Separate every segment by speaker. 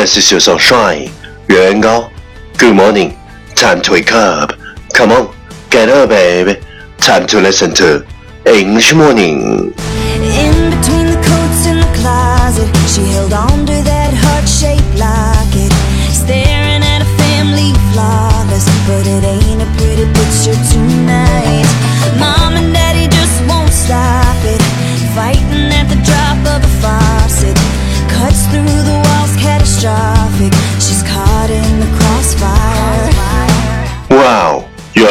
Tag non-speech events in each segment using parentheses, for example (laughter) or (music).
Speaker 1: This is your sunshine, 元高. Good morning. Time to wake up. Come on, get up, baby. Time to listen to English morning.
Speaker 2: In between the coats in the closet, she held on to that heart-shaped locket, staring at a family flawless, but it ain't a pretty picture tonight.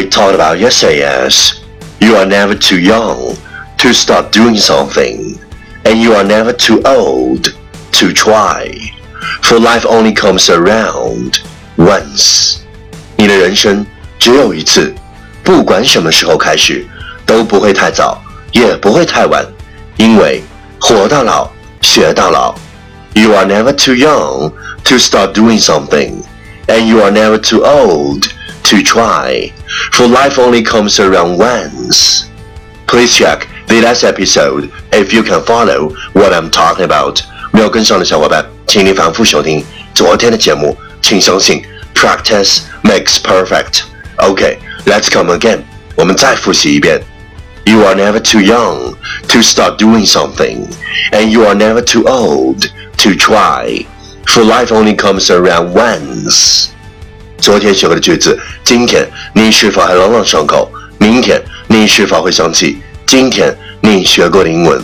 Speaker 1: we talked about yesterday is you are never too young to start doing something, and you are never too old to try. For life only comes around once. 你的人生只有一次，不管什么时候开始，都不会太早，也不会太晚，因为活到老，学到老。You are never too young to start doing something, and you are never too old to try, for life only comes around once. Please check the last episode if you can follow what I'm talking about. 没有跟上的小伙伴，请你反复收听昨天的节目。请相信，practice makes perfect. Okay, let's come again. 我们再复习一遍。You are never too young to start doing something, and you are never too old to try, for life only comes around once. 昨天学过的句子，今天你是否还朗朗上口？明天你是否会想起今天你学过的英文？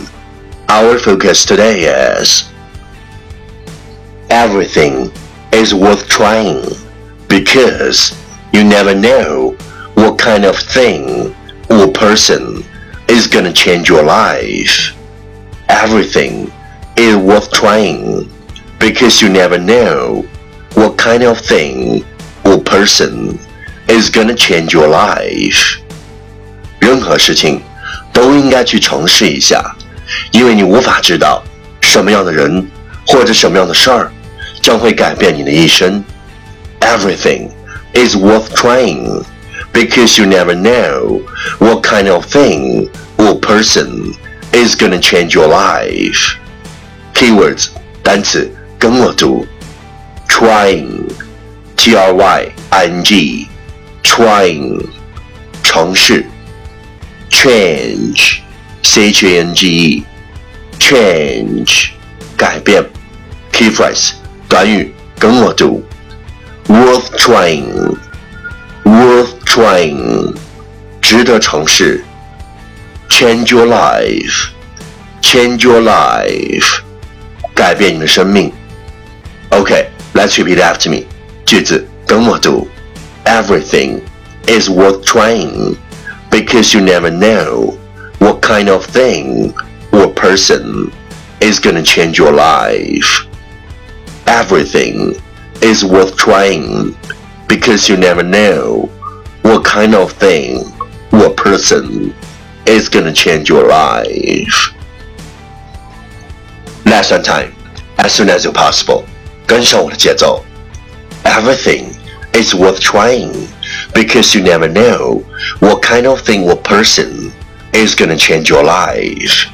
Speaker 1: Our focus today is everything is worth trying because you never know what kind of thing or person is gonna change your life. Everything is worth trying because you never know what kind of thing or person is gonna change your life. 任何事情都应该去尝试一下，因为你无法知道什么样的人或者什么样的事儿将会改变你的一生。Everything is worth trying because you never know what kind of thing or person is gonna change your life. Keywords 单词跟我读，trying。 T R Y I N G trying 尝试 change C H A N G E change 改变 key phrase 短语跟我读 worth trying worth trying 值得尝试 change your life change your life 改变你的生命 Okay, let's repeat after me. 句子跟我读：Everything is worth trying because you never know what kind of thing or person is gonna change your life. Everything is worth trying because you never know what kind of thing or person is gonna change your life. Lesson time, as soon as you possible. 跟上我的节奏。 Everything is worth trying because you never know what kind of thing or person is gonna change your life.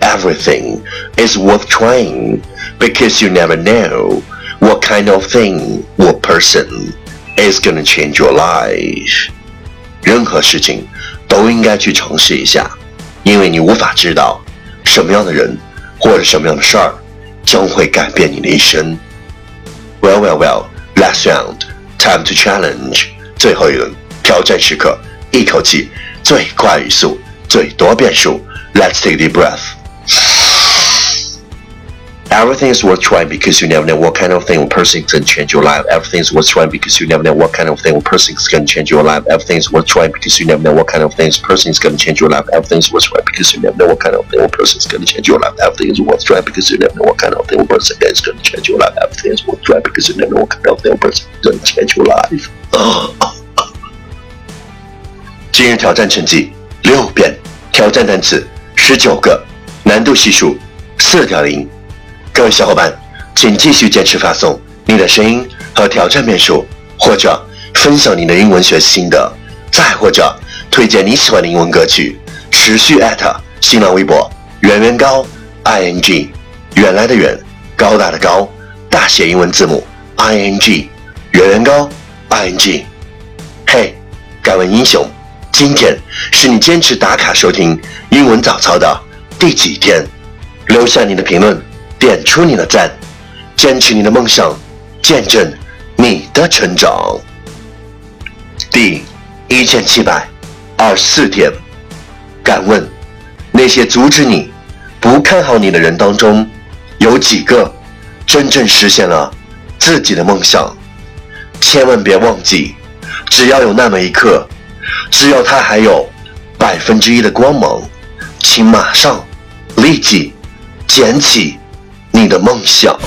Speaker 1: Everything is worth trying because you never know what kind of thing or person is gonna change your life. 任何事情都应该去尝试一下，因为你无法知道什么样的人或者什么样的事儿将会改变你的一生。Well, well, well. Last round, time to challenge. 最后一轮，挑战时刻，一口气，最快语速，最多变数。Let's take a deep breath. Everything is worth trying because you never know what kind of thing or person can change your life. Everything is worth trying because you never know what kind of thing or person is going to change your life. Everything is worth trying because you never know what kind of things person is going to change your life. Everything is worth trying because you never know what kind of thing or person is going to change your life. Everything is worth trying because you never know what kind of thing or person is going to change your life. Everything is worth trying because you never know what kind of thing or person is going to change your life. 今日挑战成绩六遍，挑战单词十九个，难度系数四点零。 (gasps) 各位小伙伴，请继续坚持发送你的声音和挑战面数，或者分享你的英文学习心得，再或者推荐你喜欢的英文歌曲，持续艾特新浪微博圆圆高 i n g 原来的圆高大的高大写英文字母 i n g 圆圆高 i n g。嘿，敢问英雄，今天是你坚持打卡收听英文早操的第几天？留下你的评论。点出你的赞，坚持你的梦想，见证你的成长。第一千七百二十四天，敢问那些阻止你、不看好你的人当中，有几个真正实现了自己的梦想？千万别忘记，只要有那么一刻，只要他还有百分之一的光芒，请马上、立即捡起。你的梦想。